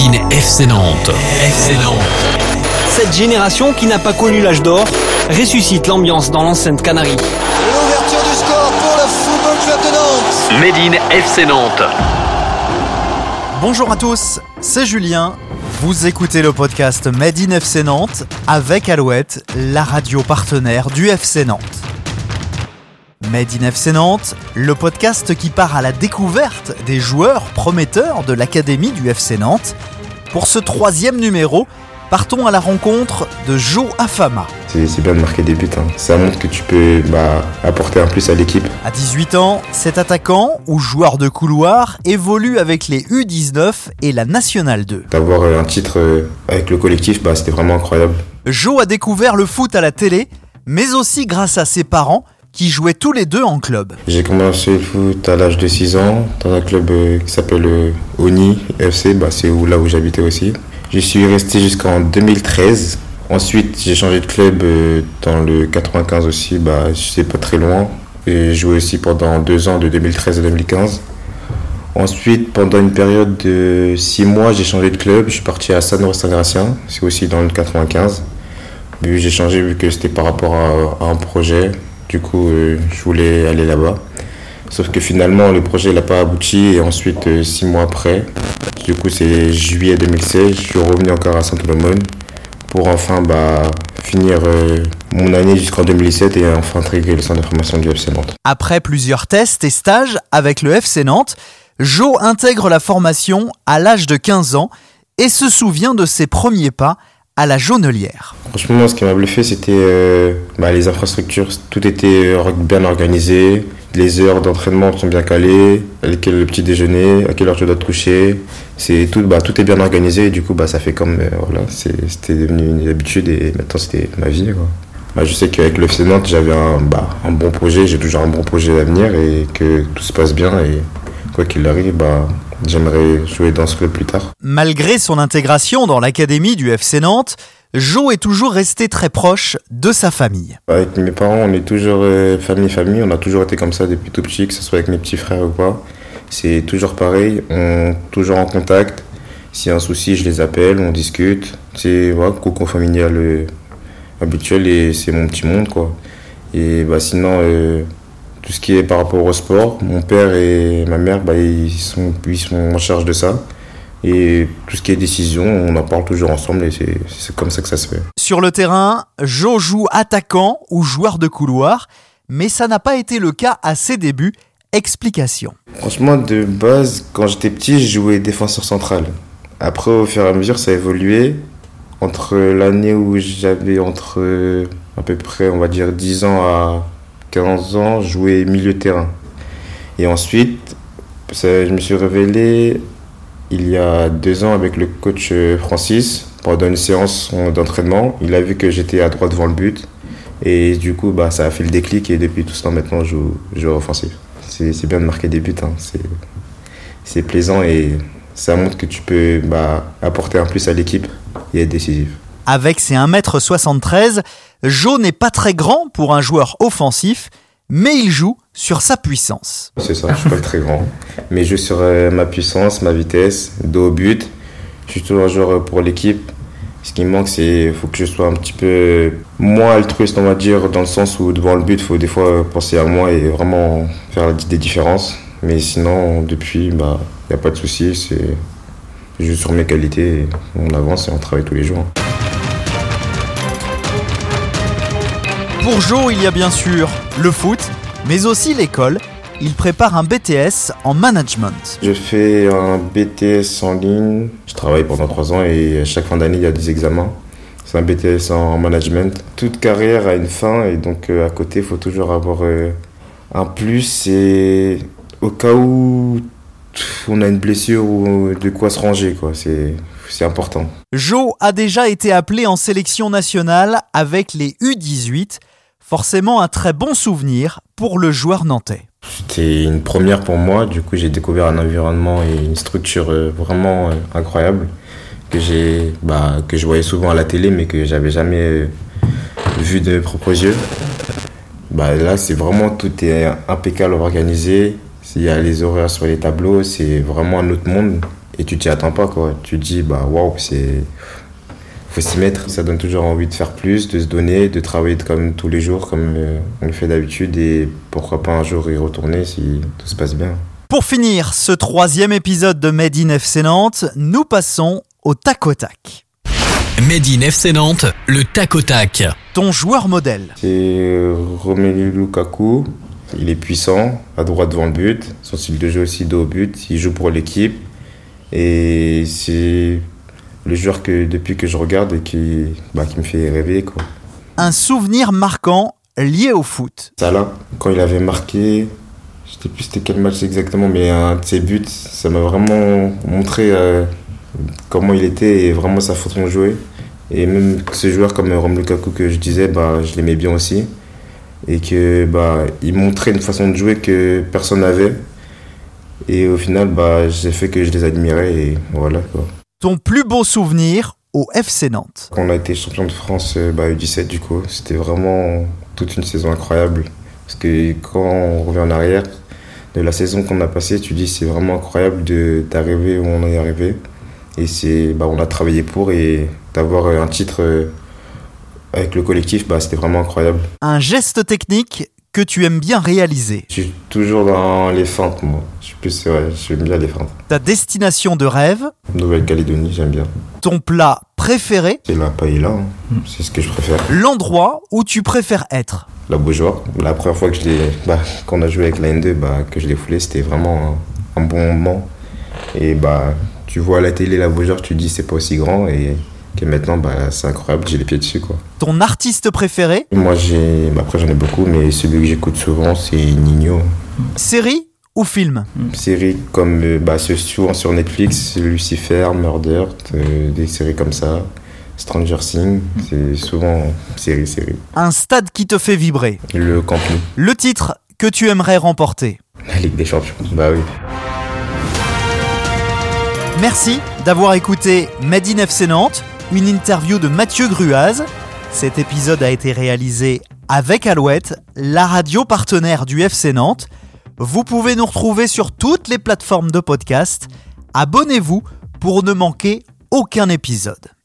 Made in FC Nantes. FC Nantes. Cette génération qui n'a pas connu l'âge d'or ressuscite l'ambiance dans l'enceinte Canarie. L'ouverture du score pour le Football Club de Nantes. Made in FC Nantes. Bonjour à tous, c'est Julien. Vous écoutez le podcast Made in FC Nantes avec Alouette, la radio partenaire du FC Nantes. Made in FC Nantes, le podcast qui part à la découverte des joueurs prometteurs de l'académie du FC Nantes. Pour ce troisième numéro, partons à la rencontre de Joe Afama. C'est bien de marquer des buts. hein. Ça montre que tu peux bah, apporter un plus à l'équipe. À 18 ans, cet attaquant ou joueur de couloir évolue avec les U19 et la Nationale 2. D'avoir euh, un titre euh, avec le collectif, bah, c'était vraiment incroyable. Joe a découvert le foot à la télé, mais aussi grâce à ses parents qui jouaient tous les deux en club. J'ai commencé le foot à l'âge de 6 ans dans un club euh, qui s'appelle euh, Oni FC, bah, c'est là où j'habitais aussi. J'y suis resté jusqu'en 2013. Ensuite, j'ai changé de club euh, dans le 95 aussi, bah, c'est pas très loin. J'ai joué aussi pendant deux ans, de 2013 à 2015. Ensuite, pendant une période de 6 mois, j'ai changé de club. Je suis parti à San Saint-Gratien, c'est aussi dans le 95. Mais j'ai changé vu que c'était par rapport à un projet. Du coup, euh, je voulais aller là-bas. Sauf que finalement, le projet n'a pas abouti. Et ensuite, euh, six mois après, du coup, c'est juillet 2016, je suis revenu encore à Saint-Olomone pour enfin bah, finir euh, mon année jusqu'en 2017 et enfin intégrer le centre de formation du FC Nantes. Après plusieurs tests et stages avec le FC Nantes, Joe intègre la formation à l'âge de 15 ans et se souvient de ses premiers pas à la Jaunelière. Franchement, ce qui m'a bluffé, c'était euh, bah, les infrastructures. Tout était euh, bien organisé. Les heures d'entraînement sont bien calées. Quel le petit déjeuner, à quelle heure tu dois te coucher. C'est tout, bah, tout est bien organisé. Et du coup, bah, ça fait comme euh, voilà, c'était devenu une habitude et maintenant c'était ma vie. Je sais qu'avec le FC Nantes, j'avais un, un bon projet. J'ai toujours un bon projet à venir et que tout se passe bien. Et quoi qu'il arrive, bah, j'aimerais jouer dans ce club plus tard. Malgré son intégration dans l'académie du FC Nantes, Joe est toujours resté très proche de sa famille. Avec mes parents, on est toujours euh, famille, famille. On a toujours été comme ça depuis tout petit, que ce soit avec mes petits frères ou pas. C'est toujours pareil. On est toujours en contact. S'il y a un souci, je les appelle, on discute. C'est voilà, cocon familial euh, habituel et c'est mon petit monde, quoi. Et bah, sinon, euh, tout ce qui est par rapport au sport, mon père et ma mère, bah, ils, sont, ils sont en charge de ça. Et tout ce qui est décision, on en parle toujours ensemble et c'est comme ça que ça se fait. Sur le terrain, Joe joue attaquant ou joueur de couloir, mais ça n'a pas été le cas à ses débuts. Explication. Franchement, de base, quand j'étais petit, je jouais défenseur central. Après, au fur et à mesure, ça a évolué. Entre l'année où j'avais entre euh, à peu près, on va dire, 10 ans à 15 ans, je jouais milieu terrain. Et ensuite, je me suis révélé il y a deux ans avec le coach euh, Francis pendant une séance d'entraînement. Il a vu que j'étais à droite devant le but. Et du coup, bah, ça a fait le déclic. Et depuis tout ce temps, maintenant, je joue, offensif. C'est bien de marquer des buts. hein. C'est- C'est plaisant et ça montre que tu peux bah, apporter un plus à l'équipe et être décisif. Avec ses 1m73, Joe n'est pas très grand pour un joueur offensif, mais il joue sur sa puissance. C'est ça, je suis pas très grand. Mais je joue sur euh, ma puissance, ma vitesse, dos au but. Je suis toujours un joueur pour l'équipe. Ce qui me manque, c'est faut que je sois un petit peu moins altruiste, on va dire, dans le sens où devant le but, il faut des fois penser à moi et vraiment faire des différences. Mais sinon, depuis, il bah, n'y a pas de souci. C'est je joue sur mes qualités, on avance et on travaille tous les jours. Pour Joe, il y a bien sûr le foot, mais aussi l'école. Il prépare un BTS en management. Je fais un BTS en ligne. Je travaille pendant trois ans et à chaque fin d'année, il y a des examens. C'est un BTS en management. Toute carrière a une fin et donc euh, à côté, il faut toujours avoir euh, un plus. Et au cas où on a une blessure ou de quoi se ranger, quoi. C'est c'est important. Joe a déjà été appelé en sélection nationale avec les U18. Forcément un très bon souvenir pour le joueur nantais. C'était une première pour moi. Du coup, j'ai découvert un environnement et une structure euh, vraiment euh, incroyable que bah, que je voyais souvent à la télé, mais que j'avais jamais euh, vu de mes propres yeux. Bah, là, c'est vraiment tout est impeccable organisé. Il y a les horaires sur les tableaux, c'est vraiment un autre monde. et tu t'y attends pas quoi. Tu te dis bah waouh c'est faut s'y mettre. Ça donne toujours envie de faire plus, de se donner, de travailler comme tous les jours comme euh, on le fait d'habitude et pourquoi pas un jour y retourner si tout se passe bien. Pour finir ce troisième épisode de Made in FC Nantes, nous passons au tac au tac. Made in FC Nantes, le tac au tac. Ton joueur modèle. C'est euh, Romelu Lukaku. Il est puissant, à droite devant le but. Son style de jeu aussi dos au but. Il joue pour l'équipe. Et c'est le joueur que depuis que je regarde et qui, bah, qui me fait rêver. Quoi. Un souvenir marquant lié au foot. Salah, quand il avait marqué, je sais plus c'était quel match exactement, mais un de ses buts, ça m'a vraiment montré euh, comment il était et vraiment sa façon de jouer. Et même ce joueur comme Romelu Lukaku que je disais, bah, je l'aimais bien aussi. Et que bah, il montrait une façon de jouer que personne n'avait. Et au final, bah, j'ai fait que je les admirais et voilà quoi. Ton plus beau souvenir au FC Nantes. Quand on a été champion de France euh, bah, U17 du coup, c'était vraiment toute une saison incroyable. Parce que quand on revient en arrière de la saison qu'on a passée, tu dis c'est vraiment incroyable d'arriver où on est arrivé. Et c'est, bah, on a travaillé pour et d'avoir un titre euh, avec le collectif, bah, c'était vraiment incroyable. Un geste technique que tu aimes bien réaliser. Je suis toujours dans les feintes, moi. Je suis plus, ouais, j'aime bien les feintes. Ta destination de rêve. Nouvelle-Calédonie, j'aime bien. Ton plat préféré. C'est la paella, hein. c'est ce que je préfère. L'endroit où tu préfères être. La Beaujoire. La première fois que je l'ai, bah, qu'on a joué avec la N2, bah, que je l'ai foulé, c'était vraiment un, un, bon moment. Et bah, tu vois à la télé la Beaujoire, tu te dis c'est pas aussi grand et que maintenant bah, c'est incroyable, j'ai les pieds dessus quoi. Ton artiste préféré Moi j'ai, bah, après j'en ai beaucoup, mais celui que j'écoute souvent c'est Nino. Série ou film Série comme euh, bah, souvent sur Netflix, Lucifer, Murder, euh, des séries comme ça. Stranger Things, c'est souvent série, série. Un stade qui te fait vibrer Le Camp Nou. Le titre que tu aimerais remporter La Ligue des Champions, bah oui. Merci d'avoir écouté Made in FC Nantes, une interview de Mathieu Gruaz. Cet épisode a été réalisé avec Alouette, la radio partenaire du FC Nantes. Vous pouvez nous retrouver sur toutes les plateformes de podcast. Abonnez-vous pour ne manquer aucun épisode.